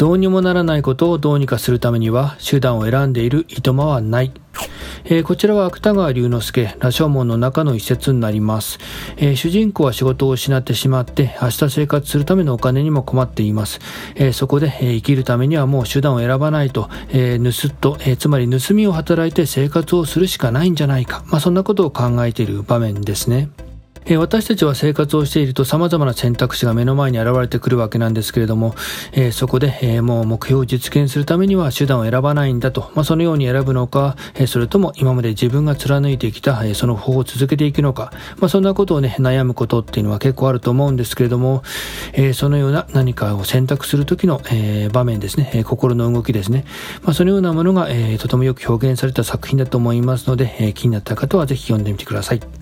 どうにもならないことをどうにかするためには手段を選んでいるいとまはない。えー、こちらは芥川龍之介、羅生門の中の一節になります、えー、主人公は仕事を失ってしまって、明日生活するためのお金にも困っています。えー、そこで、え生きるためにはもう手段を選ばないと、え盗っと、えつまり盗みを働いて生活をするしかないんじゃないか。まあ、そんなことを考えている場面ですね。え私たちは生活をしていると様々な選択肢が目の前に現れてくるわけなんですけれども、え、そこで、え、もう目標を実現するためには手段を選ばないんだと、まあ、そのように選ぶのか、え、それとも今まで自分が貫いてきた、えその方法を続けていくのか、まあ、そんなことをね、悩むことっていうのは結構あると思うんですけれども、えそのような何かを選択するときの、え場面ですね、え心の動きですね、まあ、そのようなものが、えとてもよく表現された作品だと思いますので、え気になった方はぜひ読んでみてください。